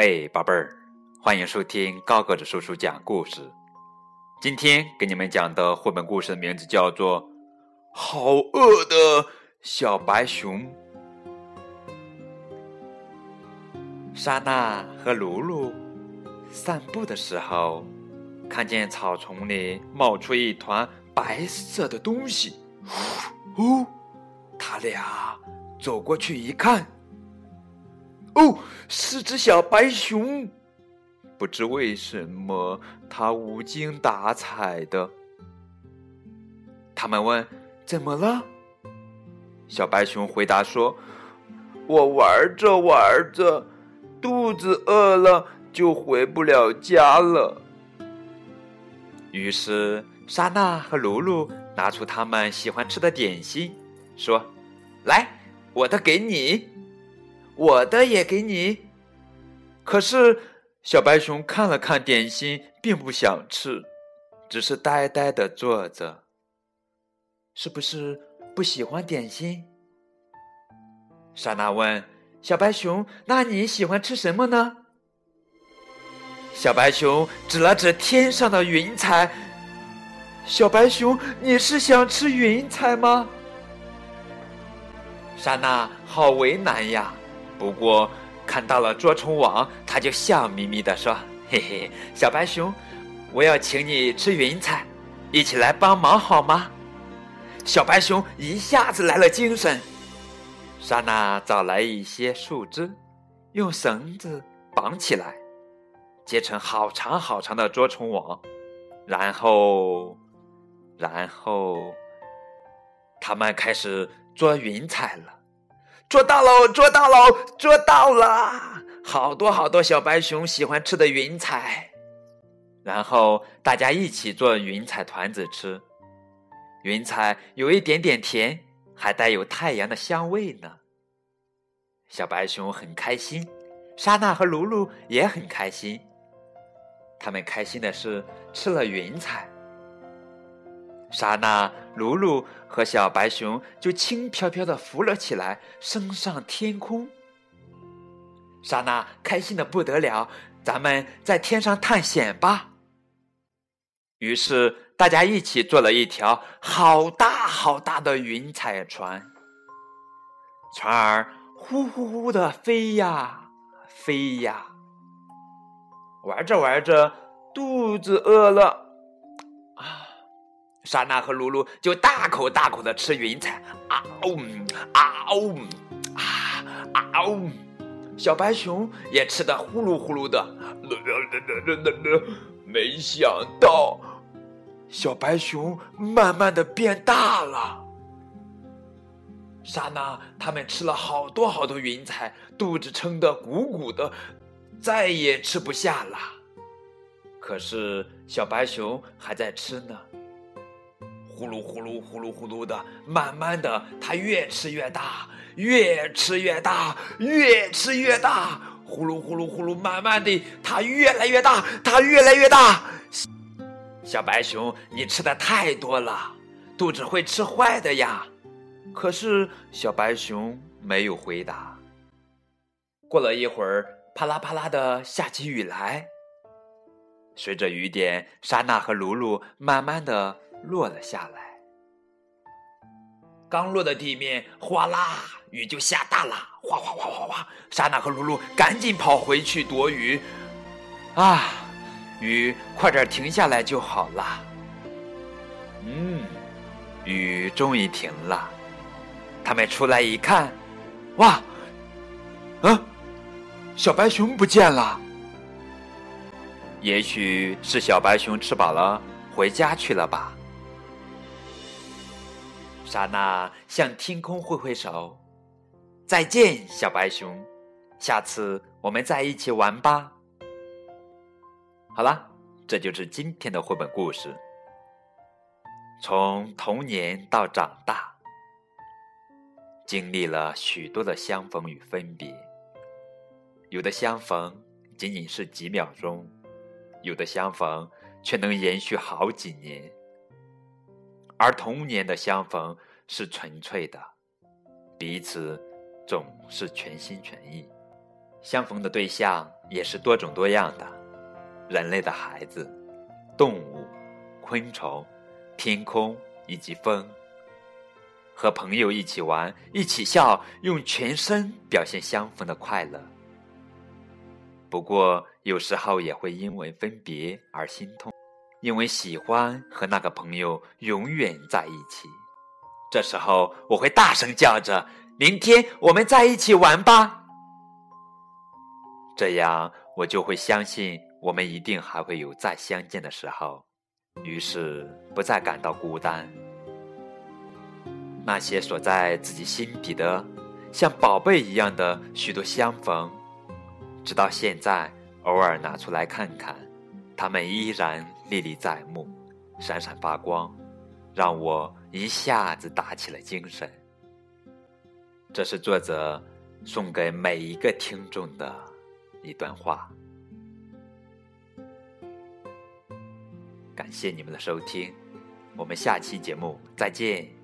嘿，宝贝儿，欢迎收听高个子叔叔讲故事。今天给你们讲的绘本故事的名字叫做《好饿的小白熊》。莎娜和露露散步的时候，看见草丛里冒出一团白色的东西。哦，他俩走过去一看。哦，是只小白熊，不知为什么它无精打采的。他们问：“怎么了？”小白熊回答说：“我玩着玩着，肚子饿了，就回不了家了。”于是，莎娜和露露拿出他们喜欢吃的点心，说：“来，我的给你。”我的也给你。可是小白熊看了看点心，并不想吃，只是呆呆的坐着。是不是不喜欢点心？莎娜问小白熊：“那你喜欢吃什么呢？”小白熊指了指天上的云彩。小白熊，你是想吃云彩吗？莎娜好为难呀。不过看到了捉虫网，他就笑眯眯地说：“嘿嘿，小白熊，我要请你吃云彩，一起来帮忙好吗？”小白熊一下子来了精神。莎娜找来一些树枝，用绳子绑起来，结成好长好长的捉虫网，然后，然后，他们开始捉云彩了。捉到喽！捉到喽！捉到了！好多好多小白熊喜欢吃的云彩，然后大家一起做云彩团子吃。云彩有一点点甜，还带有太阳的香味呢。小白熊很开心，莎娜和露露也很开心。他们开心的是吃了云彩。莎娜、露露和小白熊就轻飘飘的浮了起来，升上天空。莎娜开心的不得了，咱们在天上探险吧。于是大家一起做了一条好大好大的云彩船，船儿呼呼呼的飞呀飞呀，玩着玩着，肚子饿了。莎娜和露露就大口大口的吃云彩，啊呜啊呜啊啊呜！小白熊也吃的呼噜呼噜的。没想到，小白熊慢慢的变大了。莎娜他们吃了好多好多云彩，肚子撑得鼓鼓的，再也吃不下了。可是小白熊还在吃呢。呼噜呼噜呼噜呼噜的，慢慢的，它越吃越大，越吃越大，越吃越大。呼噜呼噜呼噜，慢慢的，它越来越大，它越来越大。小白熊，你吃的太多了，肚子会吃坏的呀。可是小白熊没有回答。过了一会儿，啪啦啪啦的下起雨来。随着雨点，莎娜和露露慢慢的。落了下来，刚落的地面哗啦，雨就下大了，哗哗哗哗哗！莎娜和露露赶紧跑回去躲雨。啊，雨快点停下来就好了。嗯，雨终于停了。他们出来一看，哇，啊，小白熊不见了。也许是小白熊吃饱了，回家去了吧。莎娜向天空挥挥手，再见，小白熊，下次我们再一起玩吧。好了，这就是今天的绘本故事。从童年到长大，经历了许多的相逢与分别，有的相逢仅仅是几秒钟，有的相逢却能延续好几年。而童年的相逢是纯粹的，彼此总是全心全意。相逢的对象也是多种多样的，人类的孩子、动物、昆虫、天空以及风。和朋友一起玩，一起笑，用全身表现相逢的快乐。不过，有时候也会因为分别而心痛，因为喜欢和那个朋友永远在一起。这时候，我会大声叫着：“明天我们在一起玩吧！”这样，我就会相信我们一定还会有再相见的时候，于是不再感到孤单。那些锁在自己心底的，像宝贝一样的许多相逢，直到现在，偶尔拿出来看看，它们依然历历在目，闪闪发光，让我一下子打起了精神。这是作者送给每一个听众的一段话。感谢你们的收听，我们下期节目再见。